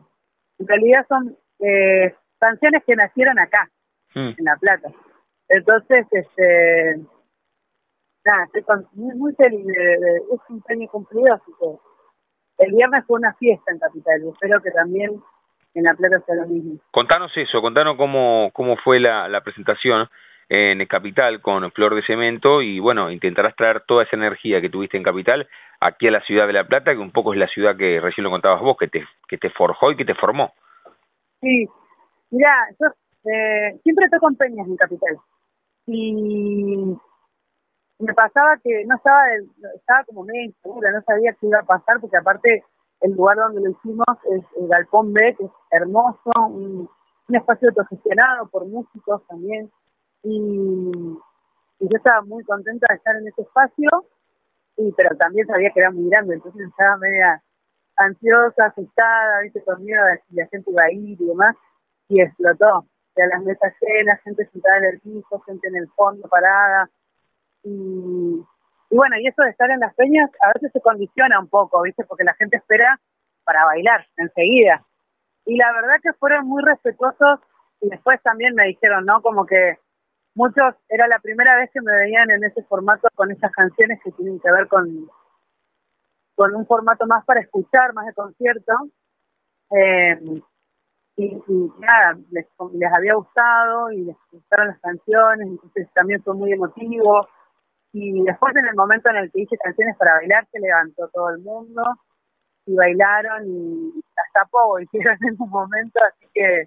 [SPEAKER 4] en realidad son eh, canciones que nacieron acá, mm. en La Plata. Entonces, este, nada, estoy muy, muy feliz de, es un sueño cumplido, así que el viernes fue una fiesta en Capital espero que también en La Plata sea lo mismo.
[SPEAKER 1] Contanos eso, contanos cómo, cómo fue la, la presentación en Capital con Flor de Cemento y bueno, intentarás traer toda esa energía que tuviste en Capital aquí a la ciudad de La Plata, que un poco es la ciudad que recién lo contabas vos, que te, que te forjó y que te formó.
[SPEAKER 4] Sí, mira, yo eh, siempre toco en peñas en Capital. Y me pasaba que no estaba, estaba como medio insegura, no sabía qué iba a pasar, porque aparte el lugar donde lo hicimos es el Galpón B, que es hermoso, un, espacio autogestionado por músicos también, y, yo estaba muy contenta de estar en ese espacio, y pero también sabía que era muy grande, entonces estaba media ansiosa, asustada, viste, con miedo de si la gente iba a ir y demás, y explotó sea, las mesas llenas, gente sentada en el piso, gente en el fondo parada. Y, bueno, y eso de estar en las peñas a veces se condiciona un poco, ¿viste? Porque la gente espera para bailar enseguida. Y la verdad que fueron muy respetuosos y después también me dijeron, ¿no? Como que muchos, era la primera vez que me veían en ese formato con esas canciones que tienen que ver con, con un formato más para escuchar, más de concierto. Eh, y, nada, les, les había gustado y les gustaron las canciones, entonces también fue muy emotivo. Y después en el momento en el que hice canciones para bailar, se levantó todo el mundo y bailaron y hasta poco [LAUGHS] hicieron en un momento, así que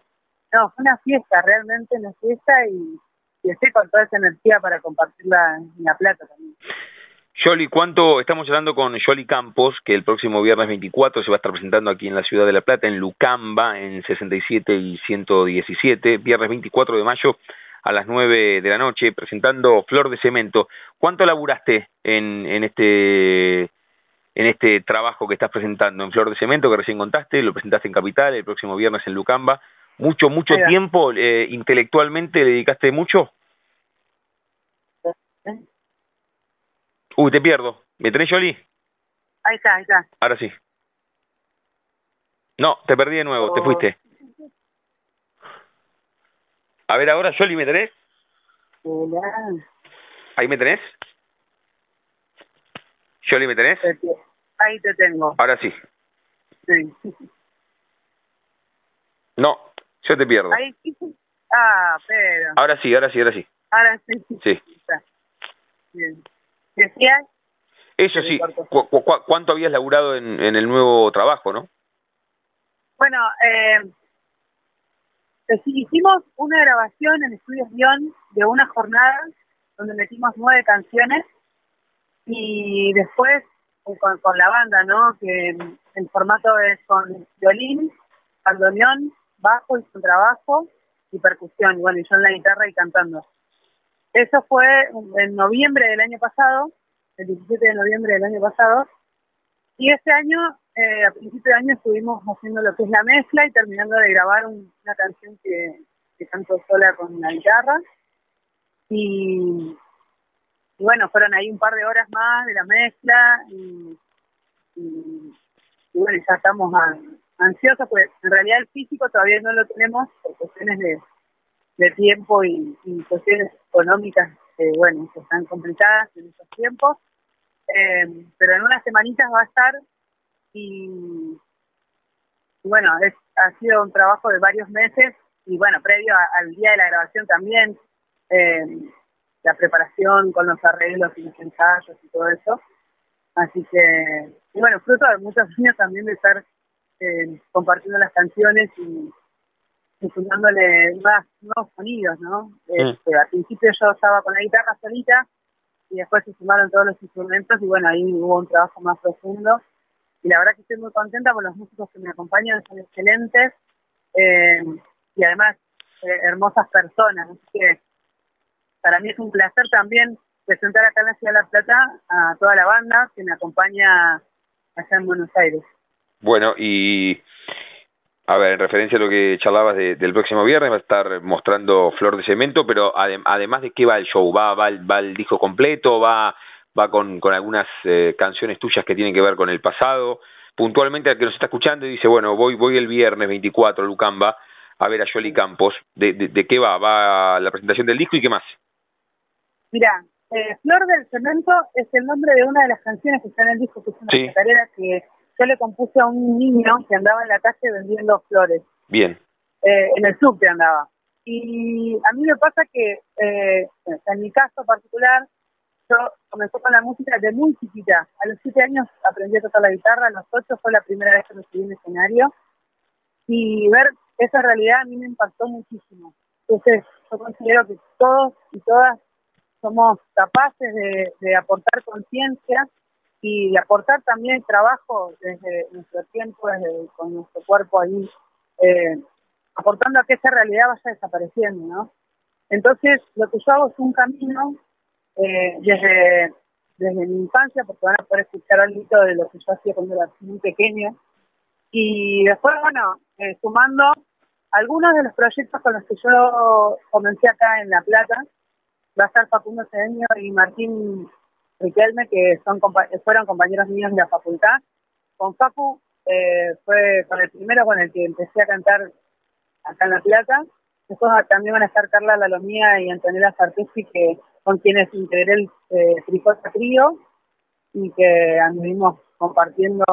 [SPEAKER 4] no, fue una fiesta, realmente una fiesta y, estoy con toda esa energía para compartirla en La Plata también.
[SPEAKER 1] Yoli, ¿cuánto? Estamos hablando con Yoli Campos, que el próximo viernes 24 se va a estar presentando aquí en la ciudad de La Plata, en Lucamba, en 67 y 117, viernes 24 de mayo a las 9 de la noche, presentando Flor de Cemento. ¿Cuánto laburaste en, en este en este trabajo que estás presentando en Flor de Cemento, que recién contaste, lo presentaste en Capital, el próximo viernes en Lucamba? ¿Mucho, mucho tiempo eh, intelectualmente le dedicaste mucho? Uy, te pierdo. ¿Me tenés, Yoli?
[SPEAKER 4] Ahí está, ahí está.
[SPEAKER 1] Ahora sí. No, te perdí de nuevo, te oh. fuiste. A ver, ahora, Yoli, ¿me tenés? Hola. ¿Ahí me tenés? Yoli, ¿me tenés?
[SPEAKER 4] Ahí te tengo.
[SPEAKER 1] Ahora sí. Sí. No, yo te pierdo.
[SPEAKER 4] Ahí Ah, pero.
[SPEAKER 1] Ahora sí, ahora sí, ahora sí.
[SPEAKER 4] Ahora sí.
[SPEAKER 1] Sí.
[SPEAKER 4] Bien. ¿Decías?
[SPEAKER 1] Eso sí. cuánto habías laburado en, en, el nuevo trabajo, no?
[SPEAKER 4] Bueno, eh, pues hicimos una grabación en Estudios Guión de una jornada donde metimos nueve canciones y después eh, con, la banda, ¿no? Que el formato es con violín, bandoneón, bajo y trabajo y percusión, y bueno, y yo en la guitarra y cantando. Eso fue en noviembre del año pasado, el 17 de noviembre del año pasado, y este año, eh, a principio de año, estuvimos haciendo lo que es la mezcla y terminando de grabar una canción que, que canto sola con la guitarra. Y, bueno, fueron ahí un par de horas más de la mezcla y, y, bueno, ya estamos ansiosos, pues en realidad el físico todavía no lo tenemos por cuestiones de, tiempo y, cuestiones económicas que, bueno, que están complicadas en estos tiempos. Eh, pero en unas semanitas va a estar y, bueno, es, ha sido un trabajo de varios meses y bueno, previo al día de la grabación también, eh, la preparación con los arreglos y los ensayos y todo eso. Así que, y bueno, fruto de muchos años también de estar eh, compartiendo las canciones y, y sumándole más nuevos sonidos, ¿no? Mm. Este, al principio yo estaba con la guitarra solita y después se sumaron todos los instrumentos y bueno, ahí hubo un trabajo más profundo. Y la verdad que estoy muy contenta con los músicos que me acompañan, son excelentes eh, y además eh, hermosas personas. Así que para mí es un placer también presentar acá en la Ciudad de La Plata a toda la banda que me acompaña allá en Buenos Aires.
[SPEAKER 1] Bueno, y a ver, en referencia a lo que charlabas del próximo viernes, va a estar mostrando Flor de Cemento, pero además de qué va el show, va, va, va el disco completo, va, va con, con algunas eh, canciones tuyas que tienen que ver con el pasado. Puntualmente al que nos está escuchando y dice, bueno, voy, voy el viernes 24 a Lucamba a ver a Yoli Campos. ¿De, de, qué va? ¿Va la presentación del disco y qué más?
[SPEAKER 4] Mira, eh, Flor del Cemento es el nombre de una de las canciones que está en el disco, que es una sí. que yo le compuse a un niño que andaba en la calle vendiendo flores.
[SPEAKER 1] Bien.
[SPEAKER 4] Eh, en el subte andaba. Y a mí me pasa que, eh, en mi caso particular, yo comencé con la música desde muy chiquita. A los siete años aprendí a tocar la guitarra, a los ocho fue la primera vez que me subí en escenario. Y ver esa realidad a mí me impactó muchísimo. Entonces, yo considero que todos y todas somos capaces de, de aportar conciencia y aportar también trabajo desde nuestro tiempo, desde, con nuestro cuerpo ahí, eh, aportando a que esa realidad vaya desapareciendo, ¿no? Entonces, lo que yo hago es un camino eh, desde, desde mi infancia, porque van a poder escuchar algo de lo que yo hacía cuando era muy pequeño, y después, bueno, eh, sumando algunos de los proyectos con los que yo comencé acá en La Plata, va a estar Facundo Cedeño y Martín Riquelme, que son fueron compañeros míos de la facultad. Con Facu eh, fue con el primero con el que empecé a cantar acá en La Plata. Después también van a estar Carla Lalomía y Antonella Sartucci, que con quienes integré el eh, Trío y que anduvimos compartiendo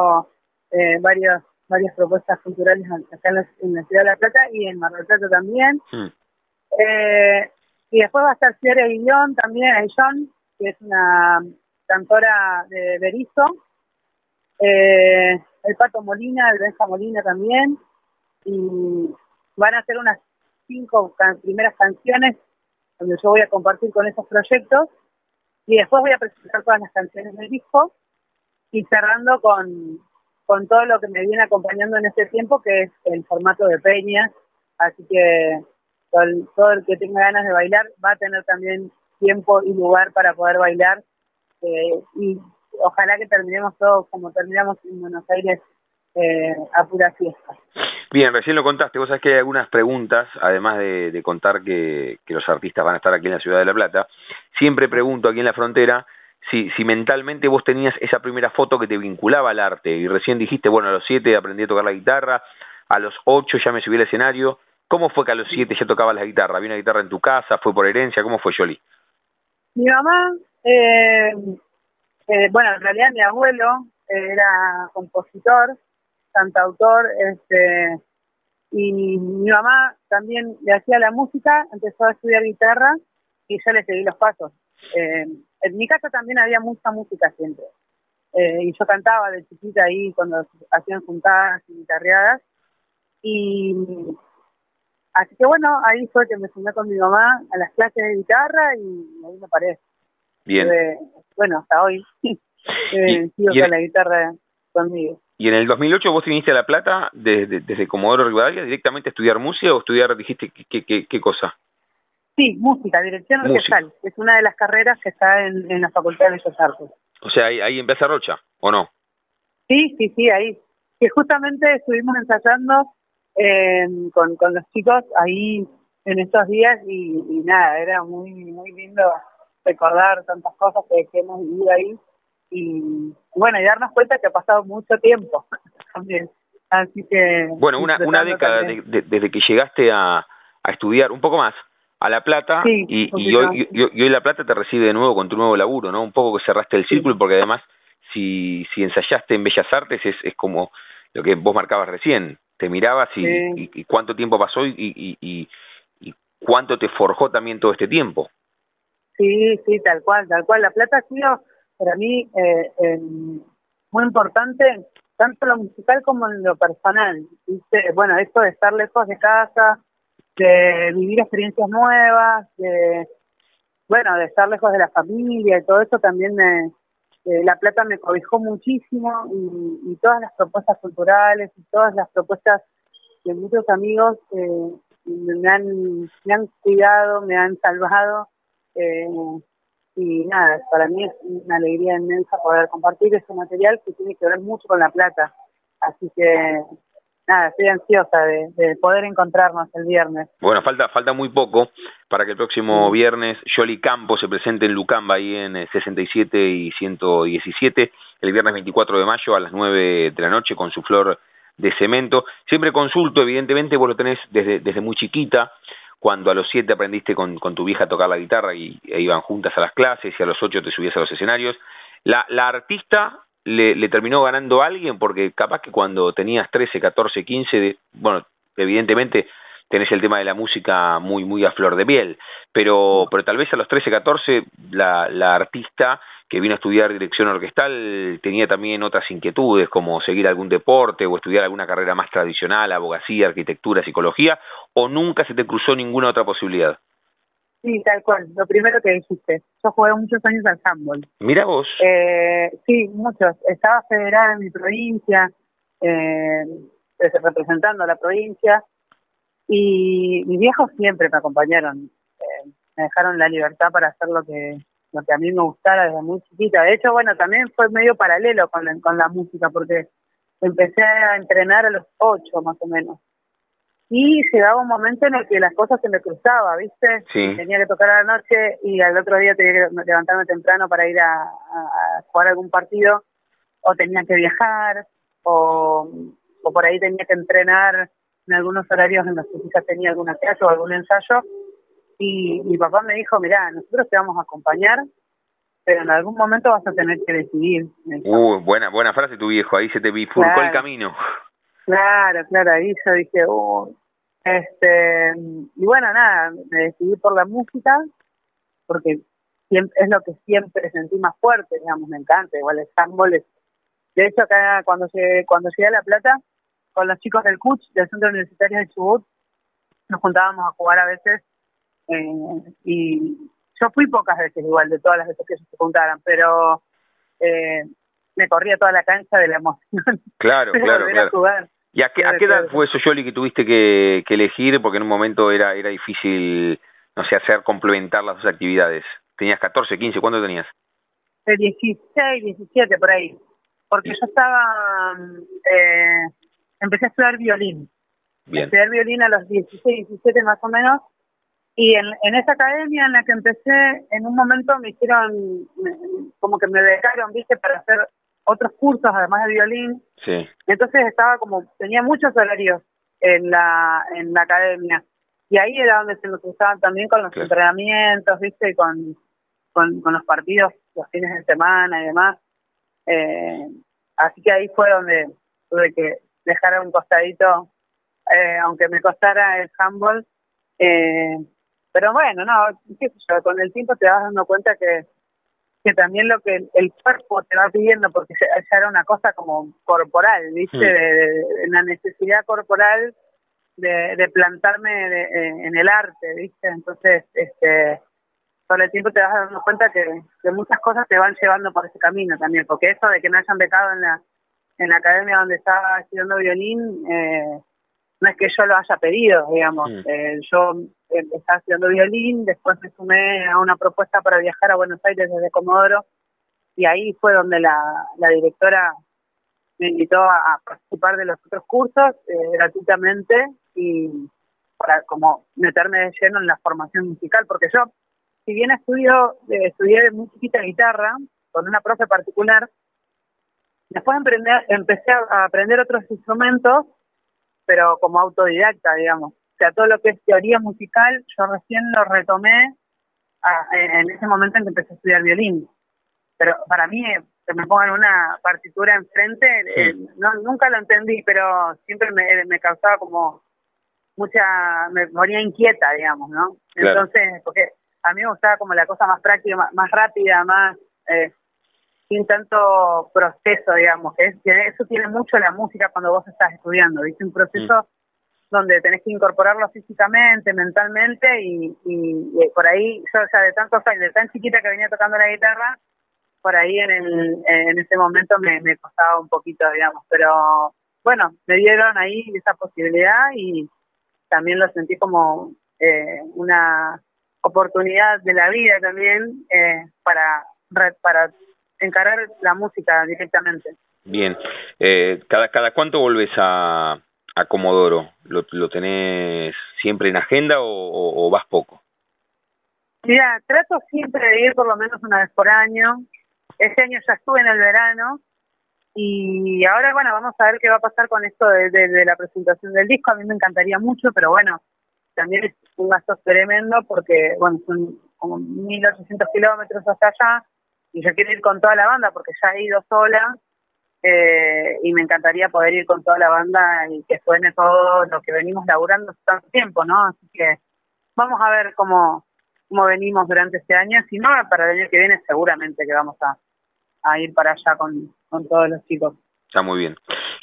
[SPEAKER 4] eh, varios varias propuestas culturales acá en la, Ciudad de La Plata y en Mar del Plata también. Mm. Eh, y después va a estar Sierra Guillón también, John, que es una cantora de Berizo. Eh, el Pato Molina, el Benja Molina también. Y van a hacer unas cinco primeras canciones donde yo voy a compartir con esos proyectos. Y después voy a presentar todas las canciones del disco y cerrando con, con todo lo que me viene acompañando en este tiempo, que es el formato de peña. Así que todo el, que tenga ganas de bailar va a tener también tiempo y lugar para poder bailar. Eh, y ojalá que terminemos todos como terminamos en Buenos Aires eh, a pura fiesta.
[SPEAKER 1] Bien, recién lo contaste, vos sabés que hay algunas preguntas, además de, contar que, que, los artistas van a estar aquí en la ciudad de La Plata, siempre pregunto aquí en la frontera si, si mentalmente vos tenías esa primera foto que te vinculaba al arte y recién dijiste, bueno, a los siete aprendí a tocar la guitarra, a los ocho ya me subí al escenario, ¿cómo fue que a los siete ya tocabas la guitarra? ¿Había una guitarra en tu casa? ¿Fue por herencia? ¿Cómo fue, Yoli?
[SPEAKER 4] Mi mamá, eh, eh, bueno, en realidad mi abuelo era compositor, cantautor, este, y mi mamá también le hacía la música, empezó a estudiar guitarra y yo le seguí los pasos. Eh, en mi casa también había mucha música siempre. Eh, y yo cantaba de chiquita ahí cuando hacían juntadas y guitarreadas. Y así que bueno, ahí fue que me sumé con mi mamá a las clases de guitarra y ahí me paré.
[SPEAKER 1] Bien.
[SPEAKER 4] bueno, hasta hoy [LAUGHS] eh, sigo con la guitarra conmigo.
[SPEAKER 1] ¿Y en el 2008 vos viniste a La Plata desde, desde Comodoro Rivadavia directamente a estudiar música o estudiar, dijiste, qué, qué, qué cosa?
[SPEAKER 4] Sí, música, dirección orquestal. Es una de las carreras que está en, en la Facultad de Bellas Artes.
[SPEAKER 1] O sea, ahí, ahí en Plaza Rocha, ¿o no?
[SPEAKER 4] Sí, sí, sí, ahí. Que justamente estuvimos ensayando eh, con, con los chicos ahí en estos días y, nada, era muy muy lindo recordar tantas cosas que, hemos vivido ahí y bueno, y darnos cuenta que ha pasado mucho tiempo [LAUGHS] también. Así que...
[SPEAKER 1] Bueno, una, una década desde que llegaste a, a estudiar, un poco más, a La Plata y, y, hoy, y, La Plata te recibe de nuevo con tu nuevo laburo, ¿no? Un poco que cerraste el círculo porque además si, si ensayaste en Bellas Artes es, es como lo que vos marcabas recién, te mirabas y, y cuánto tiempo pasó y, y, cuánto te forjó también todo este tiempo.
[SPEAKER 4] Sí, sí, tal cual, tal cual. La Plata ha sido para mí eh, muy importante, tanto lo musical como en lo personal. Bueno, esto de estar lejos de casa, de vivir experiencias nuevas, de, bueno, de estar lejos de la familia y todo eso también me, La Plata me cobijó muchísimo y, todas las propuestas culturales y todas las propuestas de muchos amigos eh, me, han, me han cuidado, me han salvado eh, y nada, para mí es una alegría inmensa poder compartir ese material que tiene que ver mucho con La Plata. Así que nada, estoy ansiosa de, poder encontrarnos el viernes.
[SPEAKER 1] Bueno, falta falta muy poco para que el próximo viernes Yoli Campo se presente en Lucamba, ahí en 67 eh, y 117, el viernes 24 de mayo a las 9 de la noche con su flor de cemento. Siempre consulto, evidentemente vos lo tenés desde, desde muy chiquita, cuando a los 7 aprendiste con, con tu vieja a tocar la guitarra y e iban juntas a las clases y a los 8 te subías a los escenarios. La, la artista le, terminó ganando a alguien porque capaz que cuando tenías 13, 14, 15, bueno, evidentemente tenés el tema de la música muy muy a flor de piel, pero pero tal vez a los 13, 14 la, la artista que vino a estudiar dirección orquestal tenía también otras inquietudes como seguir algún deporte o estudiar alguna carrera más tradicional, abogacía, arquitectura, psicología, o nunca se te cruzó ninguna otra posibilidad.
[SPEAKER 4] Sí, tal cual. Lo primero que dijiste. Yo jugué muchos años al handball.
[SPEAKER 1] Mira vos.
[SPEAKER 4] Eh, sí, muchos. Estaba federada en mi provincia, eh, representando a la provincia. Y mis viejos siempre me acompañaron. Eh, me dejaron la libertad para hacer lo que lo que a mí me gustara desde muy chiquita. De hecho, bueno, también fue medio paralelo con con la música, porque empecé a entrenar a los ocho, más o menos y llegaba un momento en el que las cosas se me cruzaban, ¿viste? Tenía que tocar a la noche y al otro día tenía que levantarme temprano para ir a, jugar algún partido, o tenía que viajar, o, o por ahí tenía que entrenar en algunos horarios en los que quizás tenía alguna clase o algún ensayo. Y mi papá me dijo, mira, nosotros te vamos a acompañar, pero en algún momento vas a tener que decidir.
[SPEAKER 1] Uh, buena, buena frase tu viejo, ahí se te bifurcó el camino.
[SPEAKER 4] Claro, claro, ahí yo dije, oh, este, y bueno, nada, me decidí por la música, porque es lo que siempre sentí más fuerte, digamos, me encanta, igual el handball es, de hecho acá cuando llegué, cuando llegué a La Plata, con los chicos del CUCH, del Centro Universitario de Chubut, nos juntábamos a jugar a veces, eh, y yo fui pocas veces igual, de todas las veces que ellos se juntaran, pero eh, me corría toda la cancha de la emoción.
[SPEAKER 1] Claro, [LAUGHS] claro, claro. ¿Y a qué, a qué edad fue eso, Yoli, que tuviste que, que, elegir? Porque en un momento era, era difícil, no sé, hacer complementar las dos actividades. ¿Tenías 14, 15? ¿Cuánto tenías?
[SPEAKER 4] 16, 17, por ahí. Porque yo estaba, eh, empecé a estudiar violín. Bien. Estudiar violín a los 16, 17 más o menos. Y en, en esa academia en la que empecé, en un momento me hicieron, como que me dejaron, viste, para hacer otros cursos, además de violín.
[SPEAKER 1] Sí.
[SPEAKER 4] Entonces estaba como, tenía muchos horarios en la, en la academia. Y ahí era donde se me cruzaban también con los entrenamientos, viste, y con, con, con, los partidos los fines de semana y demás. Eh, así que ahí fue donde tuve que dejar un costadito, eh, aunque me costara el handball. Eh, pero bueno, no, qué sé yo, con el tiempo te vas dando cuenta que que también lo que el, cuerpo te va pidiendo, porque ya, era una cosa como corporal, ¿viste? De, la necesidad corporal de, plantarme en el arte, ¿viste? Entonces, este con el tiempo te vas dando cuenta que, que, muchas cosas te van llevando por ese camino también, porque eso de que me hayan becado en la, en la academia donde estaba estudiando violín, eh, no es que yo lo haya pedido, digamos. Eh, yo eh, estaba estudiando violín, después me sumé a una propuesta para viajar a Buenos Aires desde Comodoro y ahí fue donde la, la directora me invitó a, participar de los otros cursos eh, gratuitamente y para como meterme de lleno en la formación musical, porque yo, si bien estudio, estudié muy chiquita guitarra con una profe particular, después empecé a aprender otros instrumentos pero como autodidacta, digamos. O sea, todo lo que es teoría musical, yo recién lo retomé en ese momento en que empecé a estudiar violín. Pero para mí, que me pongan una partitura enfrente, eh, no, nunca lo entendí, pero siempre me, me causaba como mucha, me ponía inquieta, digamos, ¿no? Entonces, porque a mí me gustaba como la cosa más práctica, más, rápida, más... Eh, sin tanto proceso, digamos, que, es, que eso tiene mucho la música cuando vos estás estudiando, ¿viste? Un proceso mm. donde tenés que incorporarlo físicamente, mentalmente y, y, por ahí, yo ya de tantos años, de tan chiquita que venía tocando la guitarra, por ahí en, el, en ese momento me, me costaba un poquito, digamos, pero bueno, me dieron ahí esa posibilidad y también lo sentí como eh, una oportunidad de la vida también eh, para para encarar la música directamente.
[SPEAKER 1] Bien, eh, ¿cada, ¿cada cuánto volves a, a Comodoro? ¿Lo, ¿Lo tenés siempre en agenda o, vas poco?
[SPEAKER 4] Mira, trato siempre de ir por lo menos una vez por año. Este año ya estuve en el verano y ahora, bueno, vamos a ver qué va a pasar con esto de, de, la presentación del disco. A mí me encantaría mucho, pero bueno, también es un gasto tremendo porque, bueno, son como 1.800 kilómetros hasta allá y yo quiero ir con toda la banda porque ya he ido sola eh, y me encantaría poder ir con toda la banda y que suene todo lo que venimos laburando hace tanto tiempo, ¿no? Así que vamos a ver cómo, cómo venimos durante este año. Si no, para el año que viene seguramente que vamos a, a ir para allá con, con todos los chicos.
[SPEAKER 1] Está muy bien.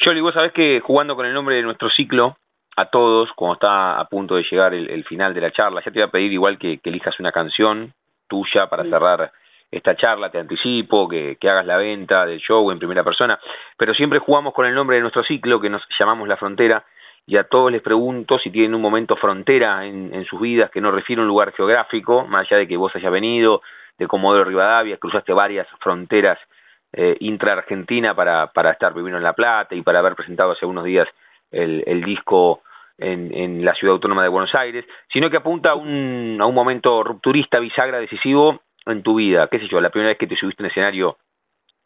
[SPEAKER 1] Yoli, vos sabés que jugando con el nombre de nuestro ciclo, a todos, cuando está a punto de llegar el, final de la charla, ya te voy a pedir igual que, elijas una canción tuya para cerrar esta charla, te anticipo, que, que, hagas la venta del show en primera persona, pero siempre jugamos con el nombre de nuestro ciclo, que nos llamamos La Frontera, y a todos les pregunto si tienen un momento frontera en, en sus vidas que no refiere a un lugar geográfico, más allá de que vos hayas venido de Comodoro Rivadavia, cruzaste varias fronteras eh, intra-argentina para, para estar viviendo en La Plata y para haber presentado hace unos días el, el disco en, en, la ciudad autónoma de Buenos Aires, sino que apunta a un, a un momento rupturista, bisagra, decisivo en tu vida? ¿Qué sé yo? La primera vez que te subiste en escenario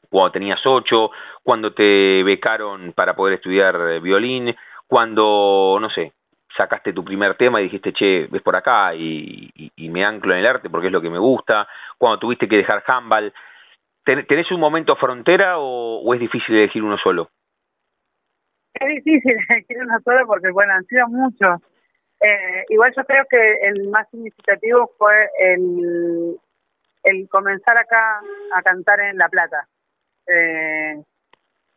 [SPEAKER 1] cuando tenías ocho, cuando te becaron para poder estudiar eh, violín, cuando, no sé, sacaste tu primer tema y dijiste, che, ves por acá y, me anclo en el arte porque es lo que me gusta, cuando tuviste que dejar handball, ¿tenés un momento frontera o, es difícil elegir uno solo?
[SPEAKER 4] Es difícil [LAUGHS] elegir uno solo porque, bueno, han sido muchos. Eh, igual yo creo que el más significativo fue el, el comenzar acá a cantar en La Plata. Eh,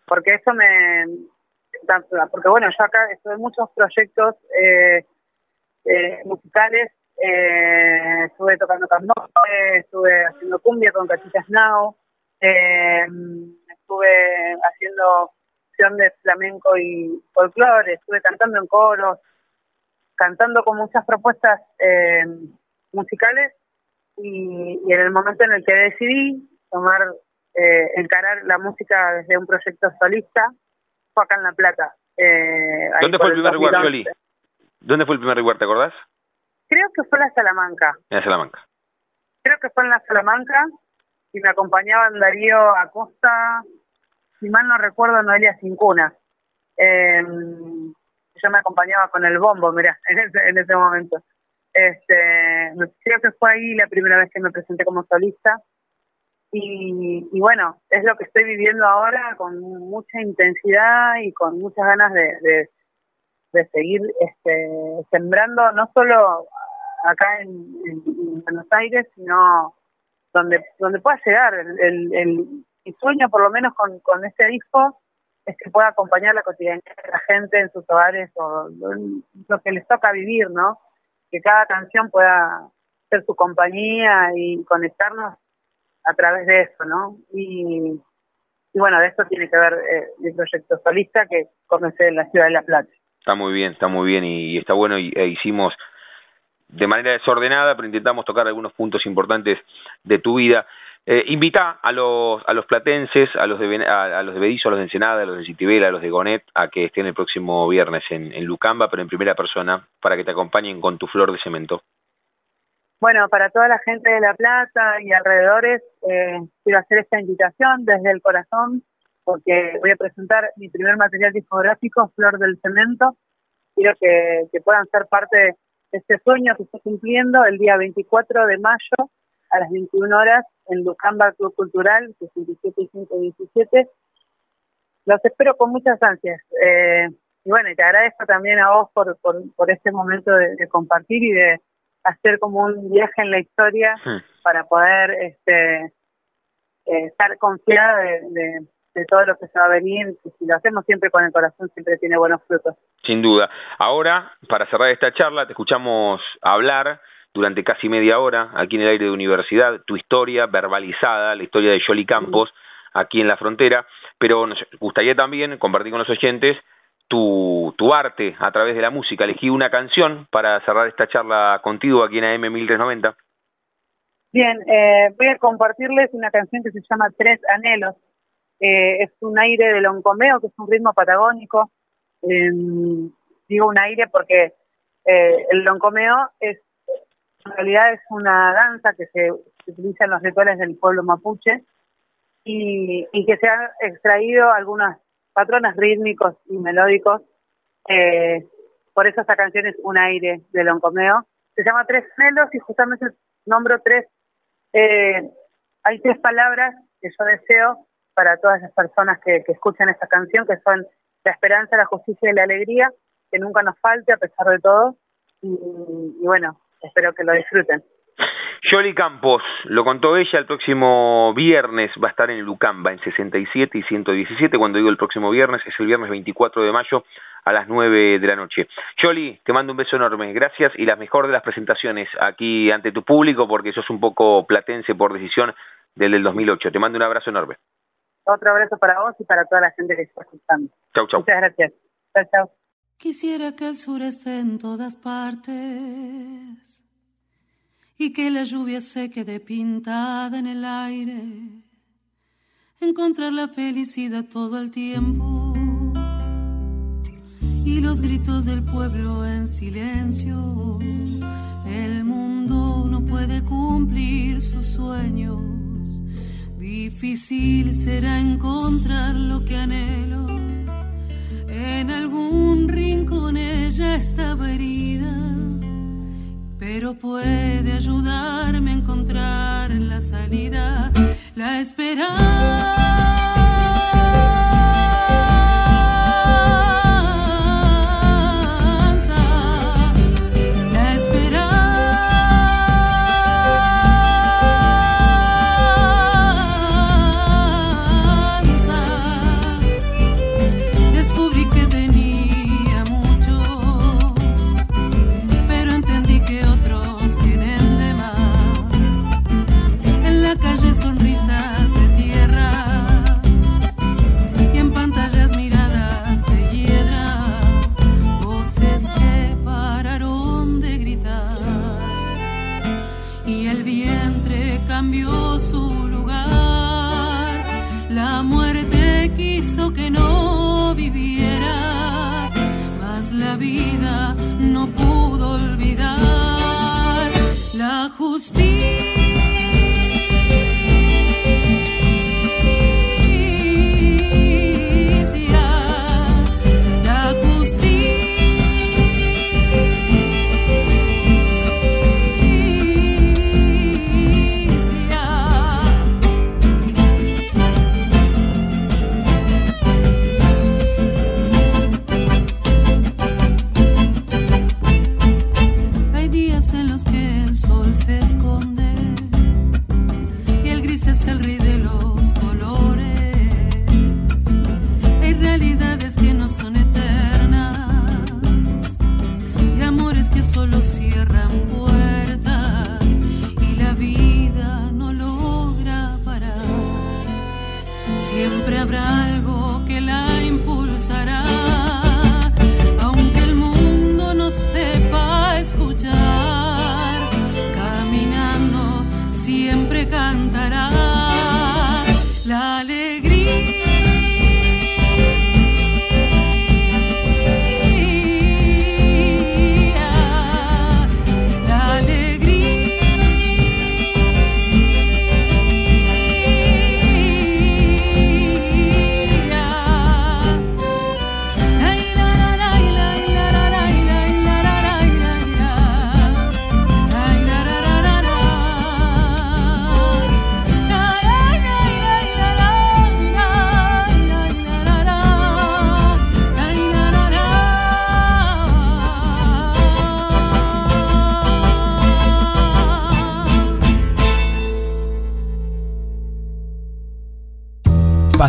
[SPEAKER 4] porque eso me... Porque bueno, yo acá estuve en muchos proyectos eh, eh musicales, eh, estuve tocando candombe, estuve haciendo cumbia con Cachitas Now, eh, estuve haciendo de flamenco y folclore, estuve cantando en coros, cantando con muchas propuestas eh, musicales y, en el momento en el que decidí tomar, eh, encarar la música desde un proyecto solista, fue acá en La Plata.
[SPEAKER 1] Eh, ¿Dónde fue el primer lugar, Yoli? ¿Dónde fue el primer lugar, te acordás?
[SPEAKER 4] Creo que fue en la Salamanca.
[SPEAKER 1] En la Salamanca.
[SPEAKER 4] Creo que fue en la Salamanca y me acompañaban Darío Acosta, si mal no recuerdo, Noelia Cincuna. Eh, yo me acompañaba con el bombo, mirá, [LAUGHS] en ese, en ese momento. Este, creo que fue ahí la primera vez que me presenté como solista. Y, y, bueno, es lo que estoy viviendo ahora con mucha intensidad y con muchas ganas de, de, seguir este, sembrando, no solo acá en, Buenos Aires, sino donde donde pueda llegar. El, el, mi sueño, por lo menos con, con este disco, es que pueda acompañar la cotidianidad de la gente en sus hogares o lo, que les toca vivir, ¿no? Que cada canción pueda ser su compañía y conectarnos a través de eso, ¿no? Y, y bueno, de eso tiene que ver eh, mi proyecto solista que comencé en la ciudad de La Plata.
[SPEAKER 1] Está muy bien, está muy bien y, está bueno y e hicimos de manera desordenada, pero intentamos tocar algunos puntos importantes de tu vida. Eh, invita a los, a los platenses, a los de, a, los de Bedizo, a los de Ensenada, a los de Citibela, a los de Gonet, a que estén el próximo viernes en, Lucamba, pero en primera persona, para que te acompañen con tu flor de cemento.
[SPEAKER 4] Bueno, para toda la gente de La Plata y alrededores, eh, quiero hacer esta invitación desde el corazón, porque voy a presentar mi primer material discográfico, Flor del Cemento. Quiero que puedan ser parte de este sueño que estoy cumpliendo el día 24 de mayo a las 21 horas en Lucamba Club Cultural, 67 y 117. Los espero con muchas ansias. Eh, y bueno, y te agradezco también a vos por, por, este momento de, compartir y de hacer como un viaje en la historia para poder este, eh, estar confiada de, de, todo lo que se va a venir. Si lo hacemos siempre con el corazón, siempre tiene buenos frutos.
[SPEAKER 1] Sin duda. Ahora, para cerrar esta charla, te escuchamos hablar durante casi media hora aquí en el aire de universidad, tu historia verbalizada, la historia de Yoli Campos aquí en la frontera, pero nos gustaría también compartir con los oyentes tu, tu arte a través de la música. Elegí una canción para cerrar esta charla contigo aquí en AM 1390.
[SPEAKER 4] Bien, eh, voy a compartirles una canción que se llama Tres Anhelos. Eh, es un aire de loncomeo, que es un ritmo patagónico. Em, digo un aire porque eh, el loncomeo es en realidad es una danza que se, utiliza en los rituales del pueblo mapuche y, que se han extraído algunos patrones rítmicos y melódicos. Eh, por eso esta canción es un aire de Loncomeo. Se llama Tres Melos y justamente nombro tres, eh, hay tres palabras que yo deseo para todas las personas que, que escuchan esta canción, que son la esperanza, la justicia y la alegría, que nunca nos falte a pesar de todo. y bueno, espero que lo disfruten.
[SPEAKER 1] Yoli Campos, lo contó ella, el próximo viernes va a estar en Lucamba, en 67 y 117, cuando digo el próximo viernes, es el viernes 24 de mayo a las 9 de la noche. Yoli, te mando un beso enorme, gracias y la mejor de las presentaciones aquí ante tu público, porque sos un poco platense por decisión del del 2008. Te mando un abrazo enorme.
[SPEAKER 4] Otro abrazo para vos y para toda la gente que está escuchando.
[SPEAKER 1] Chau, chau.
[SPEAKER 4] Muchas gracias. Chau, chau.
[SPEAKER 5] Quisiera que el sur esté en todas partes y que la lluvia se quede pintada en el aire. Encontrar la felicidad todo el tiempo y los gritos del pueblo en silencio. El mundo no puede cumplir sus sueños. Difícil será encontrar lo que anhelo. En algún rincón ella estaba herida pero puede ayudarme a encontrar la salida, la esperanza.